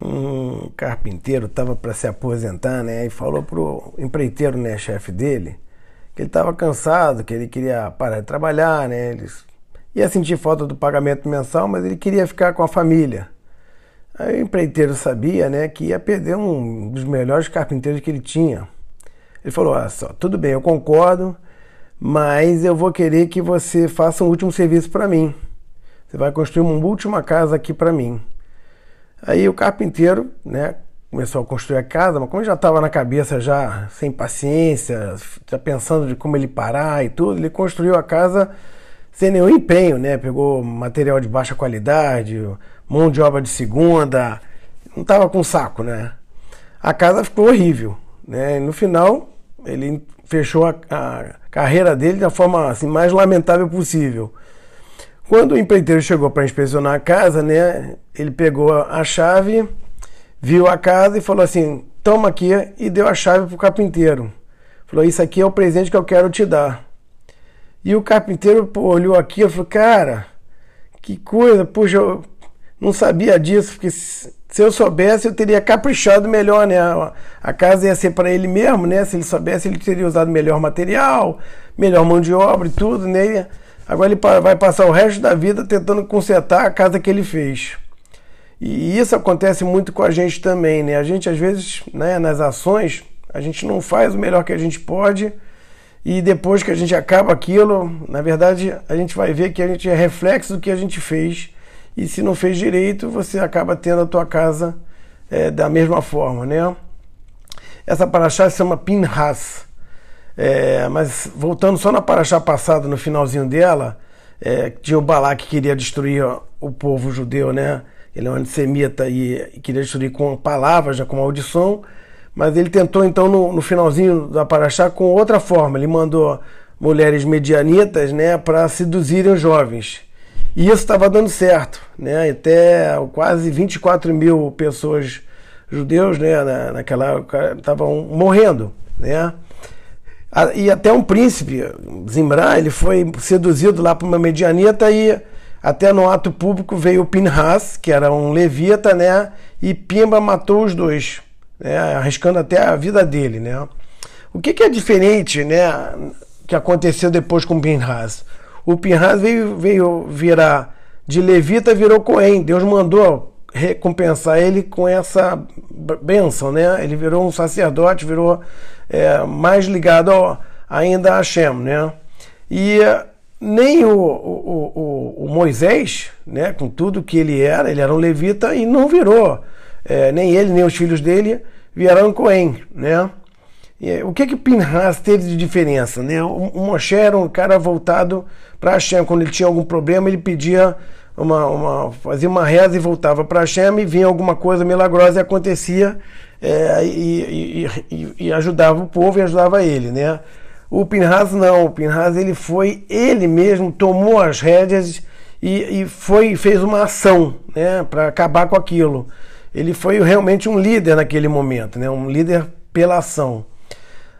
um carpinteiro estava para se aposentar, né? E falou pro empreiteiro, né, chefe dele, que ele estava cansado, que ele queria parar de trabalhar, né? Ele ia sentir falta do pagamento mensal, mas ele queria ficar com a família. Aí o empreiteiro sabia, né, que ia perder um dos melhores carpinteiros que ele tinha. Ele falou: "Olha só, tudo bem, eu concordo, mas eu vou querer que você faça um último serviço para mim. Você vai construir uma última casa aqui para mim." Aí o carpinteiro, né, começou a construir a casa, mas como já estava na cabeça já sem paciência, já pensando de como ele parar e tudo, ele construiu a casa sem nenhum empenho, né? Pegou material de baixa qualidade, mão de obra de segunda, não estava com saco, né? A casa ficou horrível, né? E no final ele fechou a, a carreira dele da forma assim, mais lamentável possível. Quando o empreiteiro chegou para inspecionar a casa, né, ele pegou a chave, viu a casa e falou assim: toma aqui, e deu a chave para o carpinteiro. Falou: Isso aqui é o presente que eu quero te dar. E o carpinteiro pô, olhou aqui e falou: Cara, que coisa, puxa, eu não sabia disso, porque se eu soubesse eu teria caprichado melhor, né? A casa ia ser para ele mesmo, né? Se ele soubesse, ele teria usado melhor material, melhor mão de obra e tudo, né? Agora ele vai passar o resto da vida tentando consertar a casa que ele fez. E isso acontece muito com a gente também, né? A gente às vezes, né, nas ações, a gente não faz o melhor que a gente pode e depois que a gente acaba aquilo, na verdade, a gente vai ver que a gente é reflexo do que a gente fez e se não fez direito, você acaba tendo a tua casa é, da mesma forma, né? Essa paraxá se chama Pinhas. É, mas voltando só na paraxá passada, no finalzinho dela, é, tinha o Balaque que queria destruir o povo judeu, né? Ele é um antissemita e, queria destruir com palavras, já com maldição. Mas ele tentou então no, no finalzinho da paraxá com outra forma. Ele mandou mulheres medianitas, né, para seduzirem os jovens. E isso estava dando certo, né? Até quase 24 mil pessoas judeus, né, naquela época estavam morrendo, né? E até um príncipe, Zimran, ele foi seduzido lá por uma medianita e até no ato público veio Pinhas, que era um levita, né? E Pimba matou os dois, né? arriscando até a vida dele, né? O que, que é diferente, né? Que aconteceu depois com Pinhas? O Pinhas veio, veio virar de levita, virou Cohen. Deus mandou recompensar ele com essa bênção, né? Ele virou um sacerdote, virou é, mais ligado ao, ainda a Hashem, né? E nem o, o, o, o, Moisés, né, com tudo que ele era, ele era um levita e não virou. É, nem ele, nem os filhos dele vieram Cohen, né? E, o que que Pinhas teve de diferença, né? O, o Moshe era um cara voltado para Hashem. Quando ele tinha algum problema, ele pedia uma, uma, fazia uma reza e voltava para Hashem e vinha alguma coisa milagrosa e acontecia é, e, e, e, ajudava o povo e ajudava ele, né? O Pinhas não, o Pinhas ele foi, ele mesmo tomou as rédeas e, e foi fez uma ação, né, para acabar com aquilo. Ele foi realmente um líder naquele momento, né, um líder pela ação.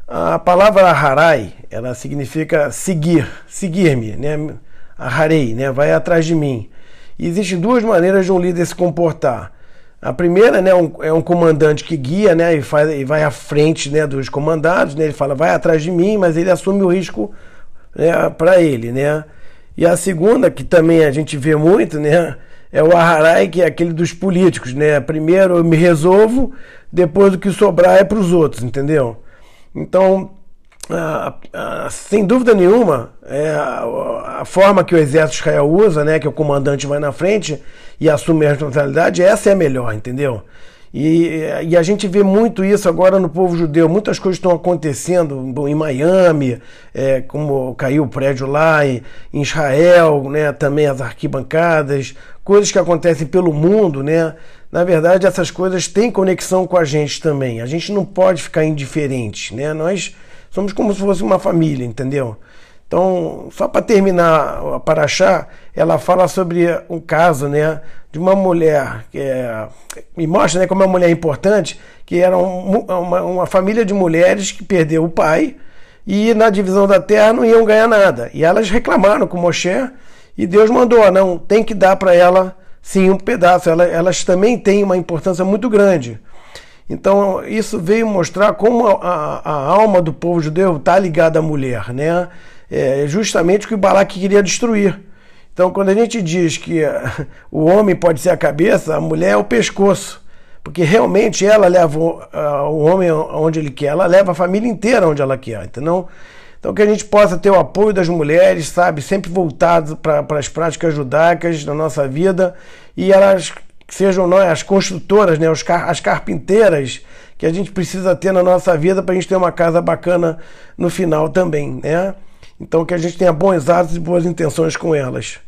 A palavra harai, ela significa seguir, seguir-me, né, harei, né, vai atrás de mim. E existem duas maneiras de um líder se comportar. A primeira né, um, é um comandante que guia né, e, faz, e vai à frente né, dos comandados, né, ele fala, vai atrás de mim, mas ele assume o risco né, para ele. Né? E a segunda, que também a gente vê muito, né, é o Aharai, que é aquele dos políticos. Né? Primeiro eu me resolvo, depois o que sobrar é para os outros, entendeu? Então, ah, ah, sem dúvida nenhuma, é a, a, forma que o exército de Israel usa, né, que o comandante vai na frente e assume a responsabilidade, essa é a melhor, entendeu? E, e, a gente vê muito isso agora no povo judeu. Muitas coisas estão acontecendo bom, em Miami, é, como caiu o prédio lá, em, em Israel, né, também as arquibancadas, coisas que acontecem pelo mundo, né? Na verdade, essas coisas têm conexão com a gente também. A gente não pode ficar indiferente, né? Nós Somos como se fosse uma família, entendeu? Então, só para terminar a Paraxá, ela fala sobre um caso, né, de uma mulher que é, me mostra, né, como é uma mulher importante, que era um, uma, uma família de mulheres que perdeu o pai e na divisão da terra não iam ganhar nada. E elas reclamaram com Moshe e Deus mandou, não, tem que dar para ela Sim, um pedaço. Elas, elas também têm uma importância muito grande. Então, isso veio mostrar como a, a, a alma do povo judeu está ligada à mulher, né? É justamente o que o Balaque queria destruir. Então, quando a gente diz que o homem pode ser a cabeça, a mulher é o pescoço. Porque realmente ela leva o homem onde ele quer, ela leva a família inteira onde ela quer, entendeu? Então, que a gente possa ter o apoio das mulheres, sabe, sempre voltados para as práticas judaicas na nossa vida e elas sejam nós, as construtoras, né, os, as carpinteiras que a gente precisa ter na nossa vida para a gente ter uma casa bacana no final também, né? Então, que a gente tenha bons atos e boas intenções com elas.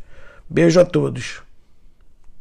Beijo a todos.